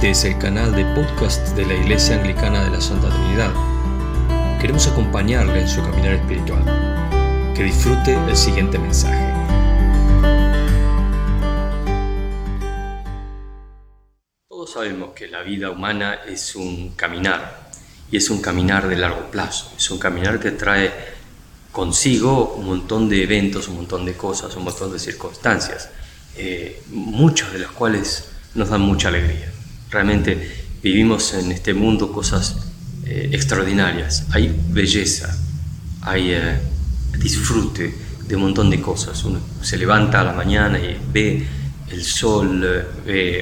Este es el canal de podcast de la Iglesia Anglicana de la Santa Trinidad. Queremos acompañarle en su caminar espiritual. Que disfrute el siguiente mensaje. Todos sabemos que la vida humana es un caminar y es un caminar de largo plazo. Es un caminar que trae consigo un montón de eventos, un montón de cosas, un montón de circunstancias, eh, muchas de las cuales nos dan mucha alegría. Realmente vivimos en este mundo cosas eh, extraordinarias. Hay belleza, hay eh, disfrute de un montón de cosas. Uno se levanta a la mañana y ve el sol,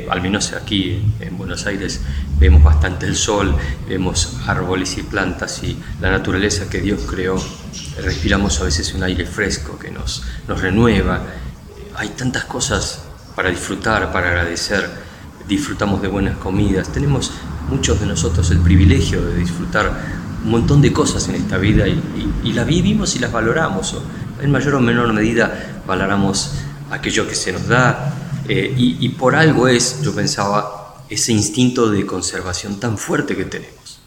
al menos aquí en Buenos Aires vemos bastante el sol, vemos árboles y plantas y la naturaleza que Dios creó. Respiramos a veces un aire fresco que nos, nos renueva. Hay tantas cosas para disfrutar, para agradecer disfrutamos de buenas comidas, tenemos muchos de nosotros el privilegio de disfrutar un montón de cosas en esta vida y, las vivimos y las valoramos. En mayor o menor medida valoramos aquello que se nos da eh, y, y por algo es, yo pensaba, ese instinto de conservación tan fuerte que tenemos.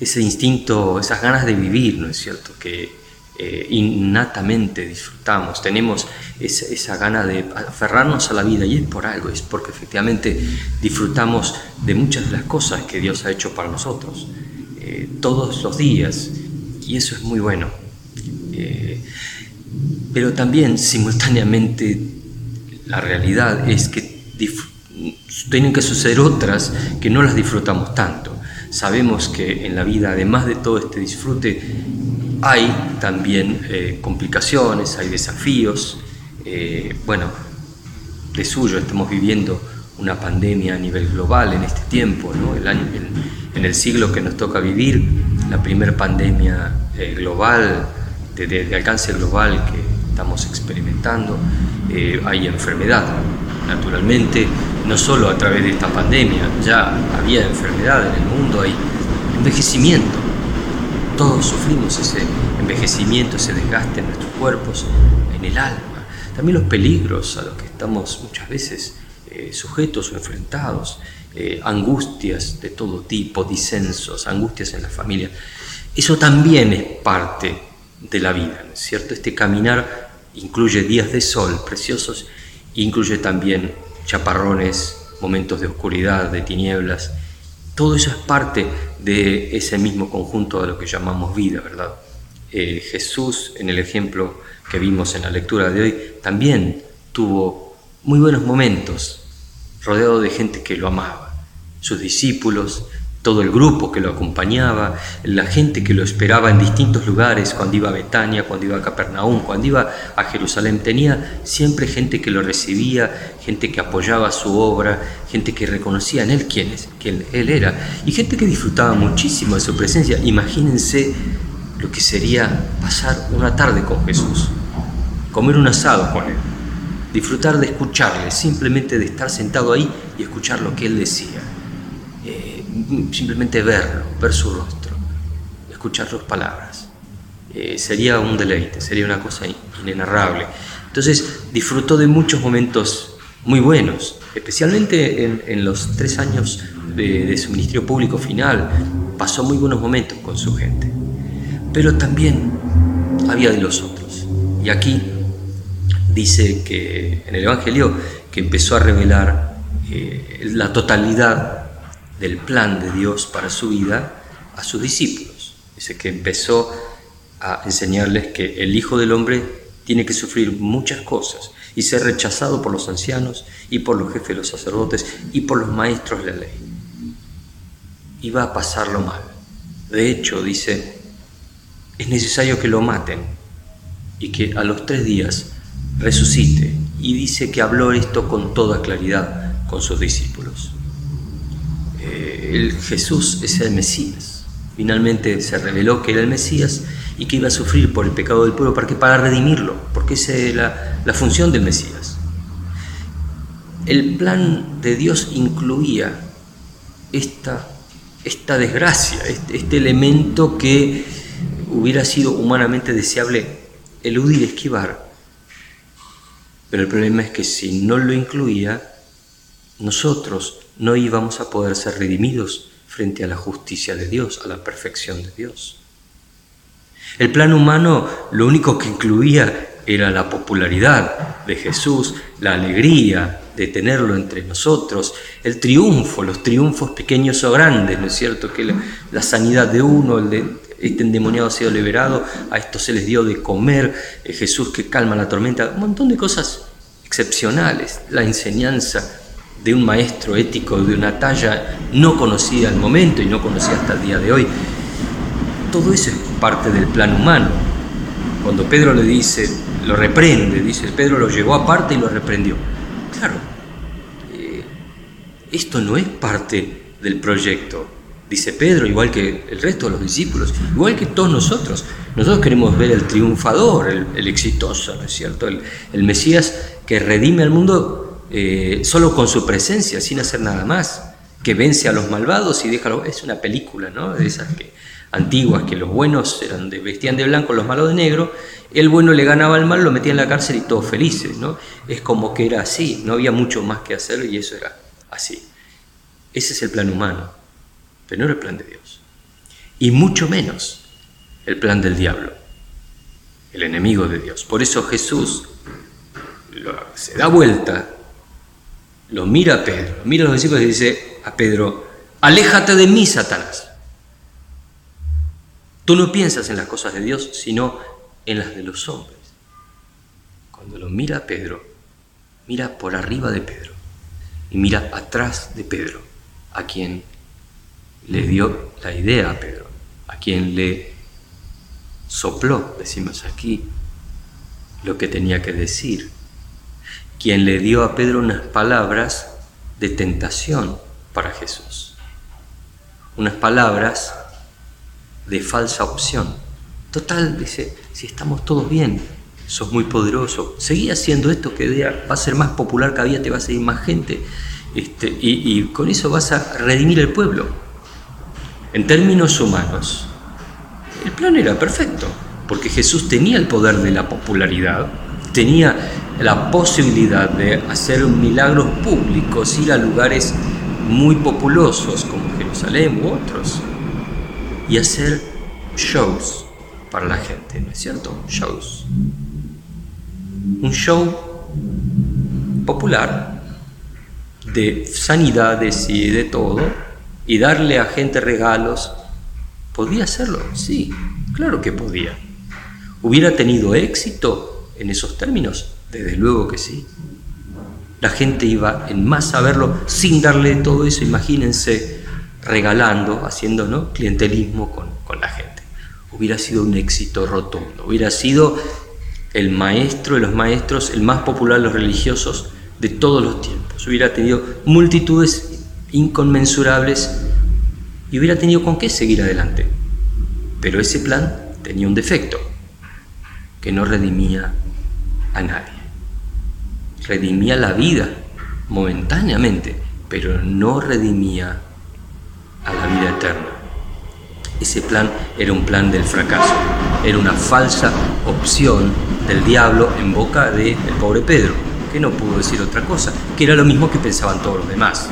Ese instinto, esas ganas de vivir, ¿no es cierto? Que, eh, innatamente disfrutamos, tenemos esa, gana de aferrarnos a la vida y es por algo, es porque efectivamente disfrutamos de muchas de las cosas que Dios ha hecho para nosotros eh, todos los días y eso es muy bueno. Eh, pero también simultáneamente la realidad es que tienen que suceder otras que no las disfrutamos tanto. Sabemos que en la vida, además de todo este disfrute, hay también eh, complicaciones, hay desafíos. Eh, bueno, de suyo estamos viviendo una pandemia a nivel global en este tiempo, el año, en, el siglo que nos toca vivir, la primera pandemia eh, global, de, alcance global que estamos experimentando, hay enfermedad. Naturalmente, no solo a través de esta pandemia, ya había enfermedad en el mundo, hay envejecimiento todos sufrimos ese envejecimiento, ese desgaste en nuestros cuerpos, en el alma. También los peligros a los que estamos muchas veces eh, sujetos o enfrentados, eh, angustias de todo tipo, disensos, angustias en la familia. Eso también es parte de la vida, ¿no es cierto? Este caminar incluye días de sol preciosos, incluye también chaparrones, momentos de oscuridad, de tinieblas, todo eso es parte de ese mismo conjunto de lo que llamamos vida, ¿verdad? Eh, Jesús, en el ejemplo que vimos en la lectura de hoy, también tuvo muy buenos momentos, rodeado de gente que lo amaba, sus discípulos, todo el grupo que lo acompañaba, la gente que lo esperaba en distintos lugares, cuando iba a Betania, cuando iba a Capernaum, cuando iba a Jerusalén, tenía siempre gente que lo recibía, gente que apoyaba su obra, gente que reconocía en él quién, es, quién él era, y gente que disfrutaba muchísimo de su presencia. Imagínense lo que sería pasar una tarde con Jesús, comer un asado con él, disfrutar de escucharle, simplemente de estar sentado ahí y escuchar lo que él decía simplemente verlo, ver su rostro, escuchar sus palabras. Eh, sería un deleite, sería una cosa inenarrable. Entonces disfrutó de muchos momentos muy buenos, especialmente en, los tres años de, su ministerio público final, pasó muy buenos momentos con su gente. Pero también había de los otros. Y aquí dice que en el Evangelio que empezó a revelar eh, la totalidad del plan de Dios para su vida a sus discípulos. Dice que empezó a enseñarles que el Hijo del Hombre tiene que sufrir muchas cosas y ser rechazado por los ancianos y por los jefes de los sacerdotes y por los maestros de la ley. Iba a pasarlo mal. De hecho, dice, es necesario que lo maten y que a los tres días resucite. Y dice que habló esto con toda claridad con sus discípulos el Jesús es el Mesías. Finalmente se reveló que era el Mesías y que iba a sufrir por el pecado del pueblo para que para redimirlo, porque esa es la, función del Mesías. El plan de Dios incluía esta, esta desgracia, este, este elemento que hubiera sido humanamente deseable eludir, esquivar. Pero el problema es que si no lo incluía, nosotros no íbamos a poder ser redimidos frente a la justicia de Dios, a la perfección de Dios. El plan humano lo único que incluía era la popularidad de Jesús, la alegría de tenerlo entre nosotros, el triunfo, los triunfos pequeños o grandes, ¿no es cierto? Que la, sanidad de uno, este endemoniado ha sido liberado, a esto se les dio de comer, eh, Jesús que calma la tormenta, un montón de cosas excepcionales, la enseñanza de un maestro ético de una talla no conocida al momento y no conocida hasta el día de hoy. Todo eso es parte del plan humano. Cuando Pedro le dice, lo reprende, dice, Pedro lo llevó aparte y lo reprendió. Claro, eh, esto no es parte del proyecto, dice Pedro, igual que el resto de los discípulos, igual que todos nosotros. Nosotros queremos ver el triunfador, el, exitoso, ¿no es cierto? El, el Mesías que redime al mundo eh, solo con su presencia, sin hacer nada más, que vence a los malvados y deja... Es una película, ¿no? De esas que, antiguas, que los buenos eran vestían de blanco, los malos de negro, el bueno le ganaba al mal, lo metía en la cárcel y todos felices, ¿no? Es como que era así, no había mucho más que hacer y eso era así. Ese es el plan humano, pero no era el plan de Dios. Y mucho menos el plan del diablo, el enemigo de Dios. Por eso Jesús se da vuelta lo mira a Pedro, mira a los discípulos y dice a Pedro, aléjate de mí, Satanás. Tú no piensas en las cosas de Dios, sino en las de los hombres. Cuando lo mira Pedro, mira por arriba de Pedro y mira atrás de Pedro, a quien le dio la idea a Pedro, a quien le sopló, decimos aquí, lo que tenía que decir quien le dio a Pedro unas palabras de tentación para Jesús. Unas palabras de falsa opción. Total, dice, si estamos todos bien, sos muy poderoso, seguí haciendo esto que va a ser más popular cada día, te va a seguir más gente, este, y, y con eso vas a redimir el pueblo. En términos humanos, el plan era perfecto, porque Jesús tenía el poder de la popularidad, tenía la posibilidad de hacer milagros públicos, ir a lugares muy populosos como Jerusalén u otros y hacer shows para la gente, ¿no es cierto? Shows. Un show popular de sanidades y de todo y darle a gente regalos. ¿Podía hacerlo? Sí, claro que podía. ¿Hubiera tenido éxito? en esos términos? Desde luego que sí. La gente iba en masa a verlo sin darle todo eso, imagínense, regalando, haciendo ¿no? clientelismo con, con la gente. Hubiera sido un éxito rotundo, hubiera sido el maestro de los maestros, el más popular de los religiosos de todos los tiempos. Hubiera tenido multitudes inconmensurables y hubiera tenido con qué seguir adelante. Pero ese plan tenía un defecto, que no redimía a nadie. Redimía la vida momentáneamente, pero no redimía a la vida eterna. Ese plan era un plan del fracaso, era una falsa opción del diablo en boca del pobre Pedro, que no pudo decir otra cosa, que era lo mismo que pensaban todos los demás.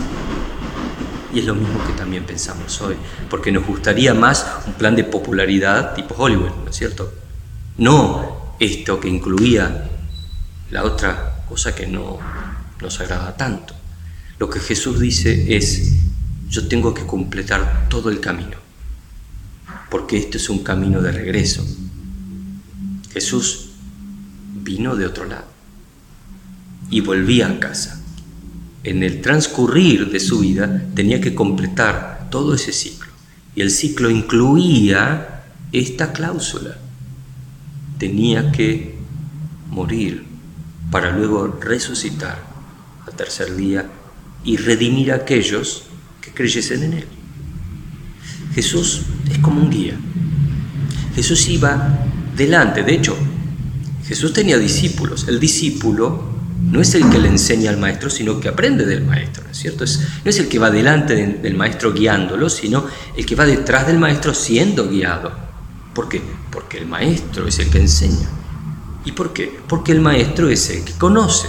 Y es lo mismo que también pensamos hoy, porque nos gustaría más un plan de popularidad tipo Hollywood, ¿no es cierto? No esto que incluía la otra cosa que no nos agrada tanto. Lo que Jesús dice es, yo tengo que completar todo el camino, porque esto es un camino de regreso. Jesús vino de otro lado y volvía a casa. En el transcurrir de su vida tenía que completar todo ese ciclo. Y el ciclo incluía esta cláusula. Tenía que morir para luego resucitar al tercer día y redimir a aquellos que creyesen en Él. Jesús es como un guía. Jesús iba delante. De hecho, Jesús tenía discípulos. El discípulo no es el que le enseña al maestro, sino que aprende del maestro, ¿no es cierto? no es el que va delante del maestro guiándolo, sino el que va detrás del maestro siendo guiado. ¿Por qué? Porque el maestro es el que enseña. ¿Y por qué? Porque el maestro es el que conoce.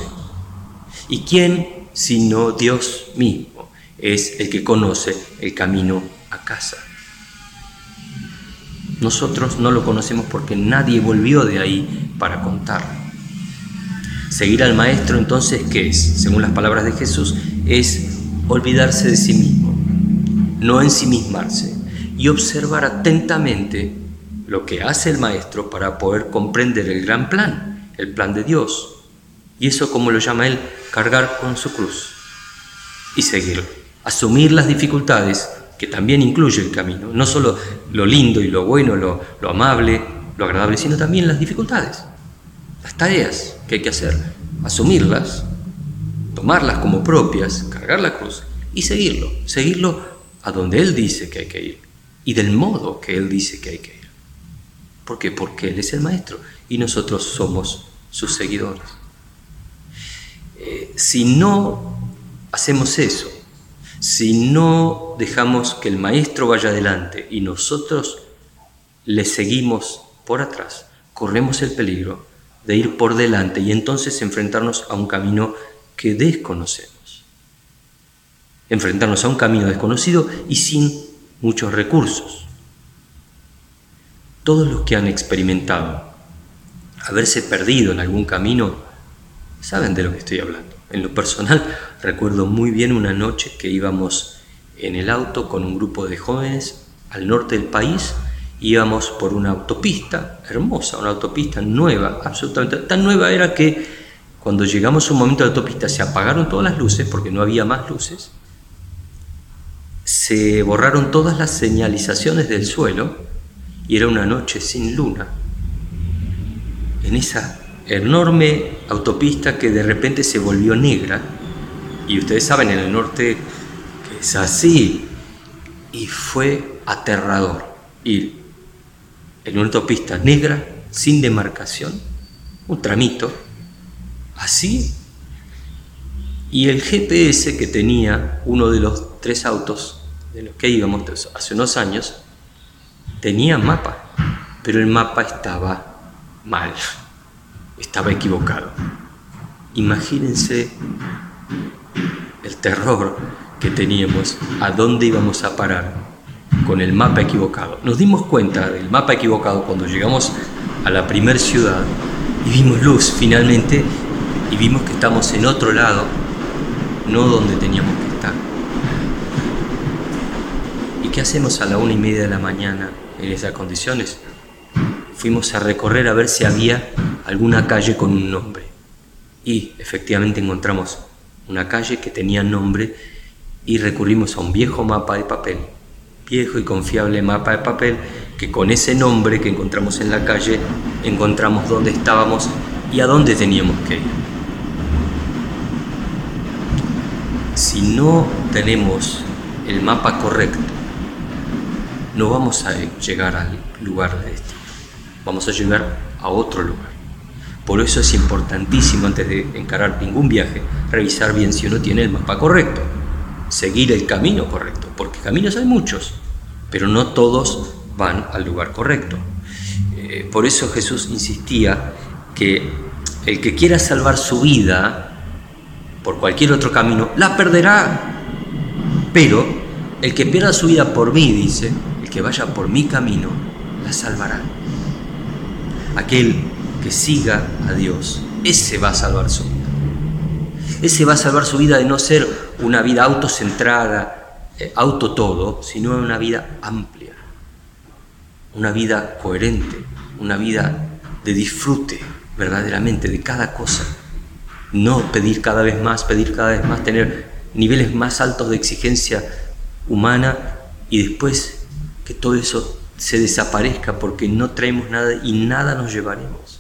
¿Y quién sino Dios mismo? es el que conoce el camino a casa. Nosotros no lo conocemos porque nadie volvió de ahí para contarlo. Seguir al Maestro entonces, ¿qué es? Según las palabras de Jesús, es olvidarse de sí mismo, no ensimismarse y observar atentamente lo que hace el Maestro para poder comprender el gran plan, el plan de Dios. Y eso, como lo llama él, cargar con su cruz y seguirlo. Asumir las dificultades, que también incluye el camino, no solo lo lindo y lo bueno, lo, lo amable, lo agradable, sino también las dificultades, las tareas que hay que hacer, asumirlas, tomarlas como propias, cargar la cruz y seguirlo, seguirlo a donde Él dice que hay que ir y del modo que Él dice que hay que ir. ¿Por qué? Porque Él es el Maestro y nosotros somos sus seguidores. Eh, si no hacemos eso, si no dejamos que el Maestro vaya adelante y nosotros le seguimos por atrás, corremos el peligro de ir por delante y entonces enfrentarnos a un camino que desconocemos. Enfrentarnos a un camino desconocido y sin muchos recursos. Todos los que han experimentado haberse perdido en algún camino saben de lo que estoy hablando. En lo personal recuerdo muy bien una noche que íbamos en el auto con un grupo de jóvenes al norte del país, íbamos por una autopista hermosa, una autopista nueva, absolutamente tan nueva era que cuando llegamos a un momento de autopista se apagaron todas las luces porque no había más luces, se borraron todas las señalizaciones del suelo y era una noche sin luna. En esa enorme autopista que de repente se volvió negra, y ustedes saben en el norte que es así, y fue aterrador ir en una autopista negra, sin demarcación, un tramito, así. Y el GPS que tenía uno de los tres autos de los que íbamos hace unos años, tenía mapa, pero el mapa estaba mal, estaba equivocado. Imagínense el terror que teníamos, a dónde íbamos a parar con el mapa equivocado. Nos dimos cuenta del mapa equivocado cuando llegamos a la primer ciudad y vimos luz finalmente y vimos que estamos en otro lado, no donde teníamos que estar. ¿Y qué hacemos a la una y media de la mañana en esas condiciones? Fuimos a recorrer a ver si había alguna calle con un nombre. Y efectivamente encontramos una calle que tenía nombre y recurrimos a un viejo mapa de papel, viejo y confiable mapa de papel, que con ese nombre que encontramos en la calle encontramos dónde estábamos y a dónde teníamos que ir. si no tenemos el mapa correcto, no vamos a llegar al lugar de destino, vamos a llegar a otro lugar. Por eso es importantísimo antes de encarar ningún viaje, revisar bien si uno tiene el mapa correcto, seguir el camino correcto, porque caminos hay muchos, pero no todos van al lugar correcto. Eh, por eso Jesús insistía que el que quiera salvar su vida, por cualquier otro camino, la perderá. Pero el que pierda su vida por mí, dice, que vaya por mi camino, la salvará. Aquel que siga a Dios, ese va a salvar su vida. Ese va a salvar su vida de no ser una vida autocentrada, eh, auto todo, sino una vida amplia, una vida coherente, una vida de disfrute verdaderamente de cada cosa no pedir cada vez más, pedir cada vez más, tener niveles más altos de exigencia humana y después que todo eso se desaparezca porque no traemos nada y nada nos llevaremos.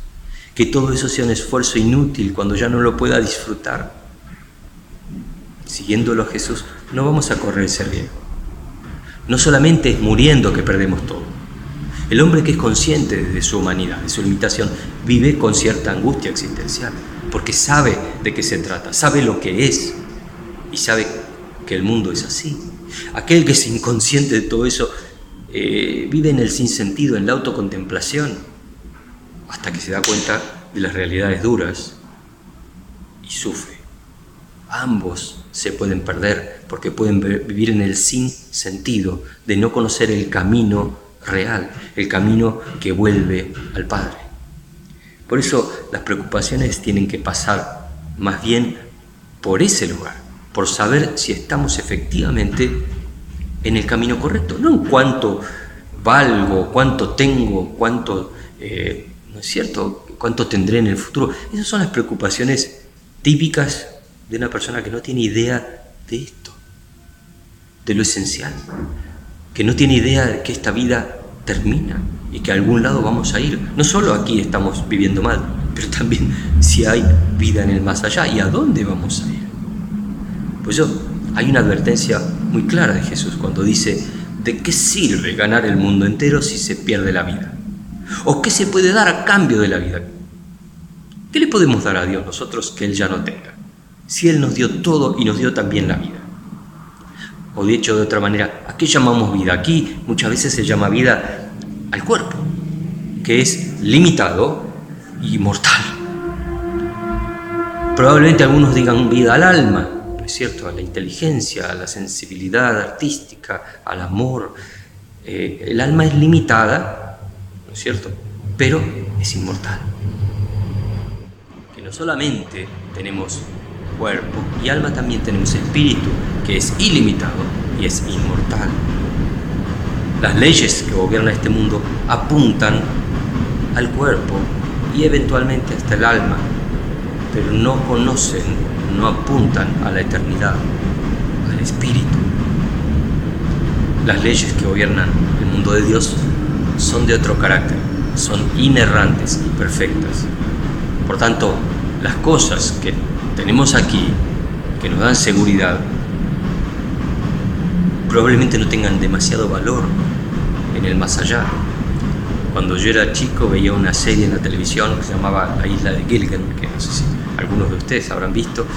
Que todo eso sea un esfuerzo inútil cuando ya no lo pueda disfrutar. Siguiéndolo a Jesús, no vamos a correr ese riesgo. No solamente es muriendo que perdemos todo. El hombre que es consciente de su humanidad, de su limitación, vive con cierta angustia existencial porque sabe de qué se trata, sabe lo que es y sabe que el mundo es así. Aquel que es inconsciente de todo eso eh, vive en el sinsentido, en la autocontemplación, hasta que se da cuenta de las realidades duras y sufre. ambos se pueden perder porque pueden vivir en el sin sentido de no conocer el camino real, el camino que vuelve al Padre. Por eso las preocupaciones tienen que pasar más bien por ese lugar, por saber si estamos efectivamente en el camino correcto, no en cuánto valgo, cuánto tengo, cuánto, eh, ¿no es cierto?, cuánto tendré en el futuro. Esas son las preocupaciones típicas de una persona que no tiene idea de esto, de lo esencial, que no tiene idea de que esta vida termina y que a algún lado vamos a ir. No solo aquí estamos viviendo mal, pero también si hay vida en el más allá y a dónde vamos a ir. Pues yo, hay una advertencia muy clara de Jesús cuando dice, ¿de qué sirve ganar el mundo entero si se pierde la vida? ¿O qué se puede dar a cambio de la vida? ¿Qué le podemos dar a Dios nosotros que Él ya no tenga? Si Él nos dio todo y nos dio también la vida. O dicho de otra manera, ¿a qué llamamos vida? Aquí muchas veces se llama vida al cuerpo, que es limitado y mortal. Probablemente algunos digan vida al alma, ¿no es cierto? A la inteligencia, a la sensibilidad artística, al amor. Eh, el alma es limitada, ¿no es cierto? Pero es inmortal solamente tenemos cuerpo y alma, también tenemos espíritu, que es ilimitado y es inmortal. Las leyes que gobiernan este mundo apuntan al cuerpo y eventualmente hasta el alma, pero no conocen, no apuntan a la eternidad, al espíritu. Las leyes que gobiernan el mundo de Dios son de otro carácter, son inerrantes y perfectas. Por tanto, las cosas que tenemos aquí, que nos dan seguridad, probablemente no tengan demasiado valor en el más allá. Cuando yo era chico veía una serie en la televisión que se llamaba La isla de Gilgan, que no sé si algunos de ustedes habrán visto,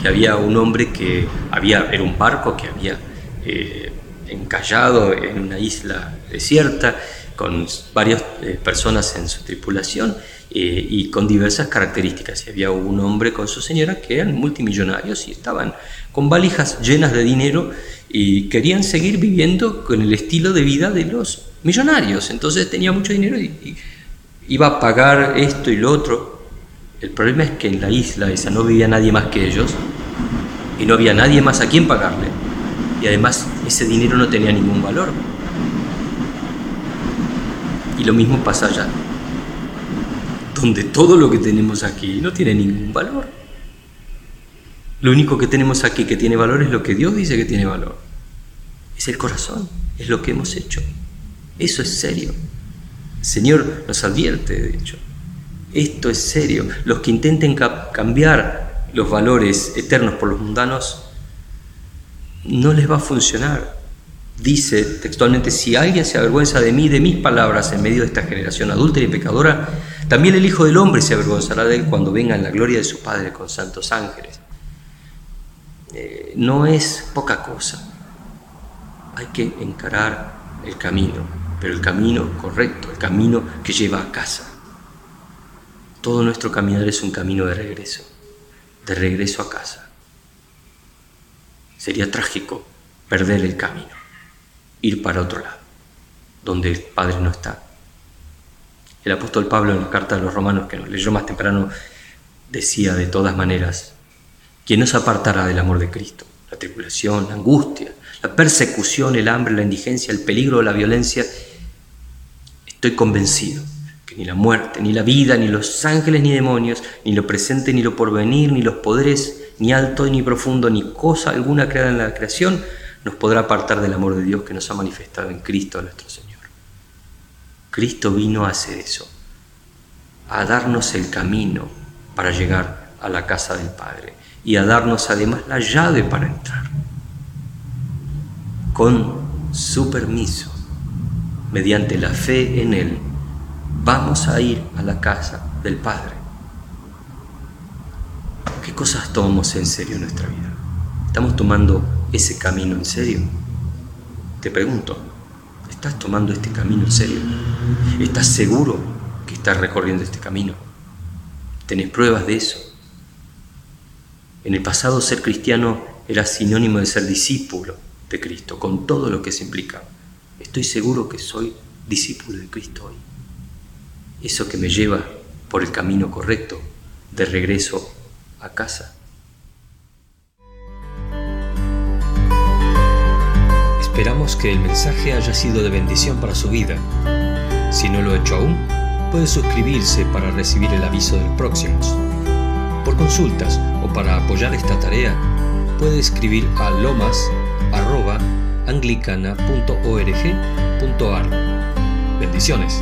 que había un hombre que había, era un barco que había eh, encallado en una isla desierta con varias eh, personas en su tripulación eh, y con diversas características. Y había un hombre con su señora que eran multimillonarios y estaban con valijas llenas de dinero y querían seguir viviendo con el estilo de vida de los millonarios. Entonces tenía mucho dinero y, iba a pagar esto y lo otro. El problema es que en la isla esa no vivía nadie más que ellos y no había nadie más a quien pagarle. Y además ese dinero no tenía ningún valor. Y lo mismo pasa allá donde todo lo que tenemos aquí no tiene ningún valor. Lo único que tenemos aquí que tiene valor es lo que Dios dice que tiene valor. Es el corazón, es lo que hemos hecho. Eso es serio. El Señor nos advierte, de hecho. Esto es serio. Los que intenten cambiar los valores eternos por los mundanos, no les va a funcionar. Dice textualmente, si alguien se avergüenza de mí, de mis palabras, en medio de esta generación adúltera y pecadora, también el Hijo del Hombre se avergonzará de él cuando venga en la gloria de su Padre con santos ángeles. Eh, no es poca cosa. Hay que encarar el camino, pero el camino correcto, el camino que lleva a casa. Todo nuestro caminar es un camino de regreso, de regreso a casa. Sería trágico perder el camino ir para otro lado, donde el Padre no está. El apóstol Pablo en la carta de los romanos que nos leyó más temprano decía de todas maneras, ¿quién nos apartará del amor de Cristo? La tribulación, la angustia, la persecución, el hambre, la indigencia, el peligro, la violencia. Estoy convencido que ni la muerte, ni la vida, ni los ángeles, ni demonios, ni lo presente, ni lo porvenir, ni los poderes, ni alto, ni profundo, ni cosa alguna creada en la creación, nos podrá apartar del amor de Dios que nos ha manifestado en Cristo nuestro Señor. Cristo vino a hacer eso, a darnos el camino para llegar a la casa del Padre y a darnos además la llave para entrar. Con su permiso, mediante la fe en Él, vamos a ir a la casa del Padre. ¿Qué cosas tomamos en serio en nuestra vida? ¿Estamos tomando ese camino en serio? Te pregunto, ¿estás tomando este camino en serio? ¿Estás seguro que estás recorriendo este camino? ¿Tenés pruebas de eso? En el pasado ser cristiano era sinónimo de ser discípulo de Cristo, con todo lo que se implica. Estoy seguro que soy discípulo de Cristo hoy. Eso que me lleva por el camino correcto de regreso a casa. Esperamos que el mensaje haya sido de bendición para su vida. Si no lo ha hecho aún, puede suscribirse para recibir el aviso de los próximos. Por consultas o para apoyar esta tarea, puede escribir a lomas.anglicana.org.ar. Bendiciones.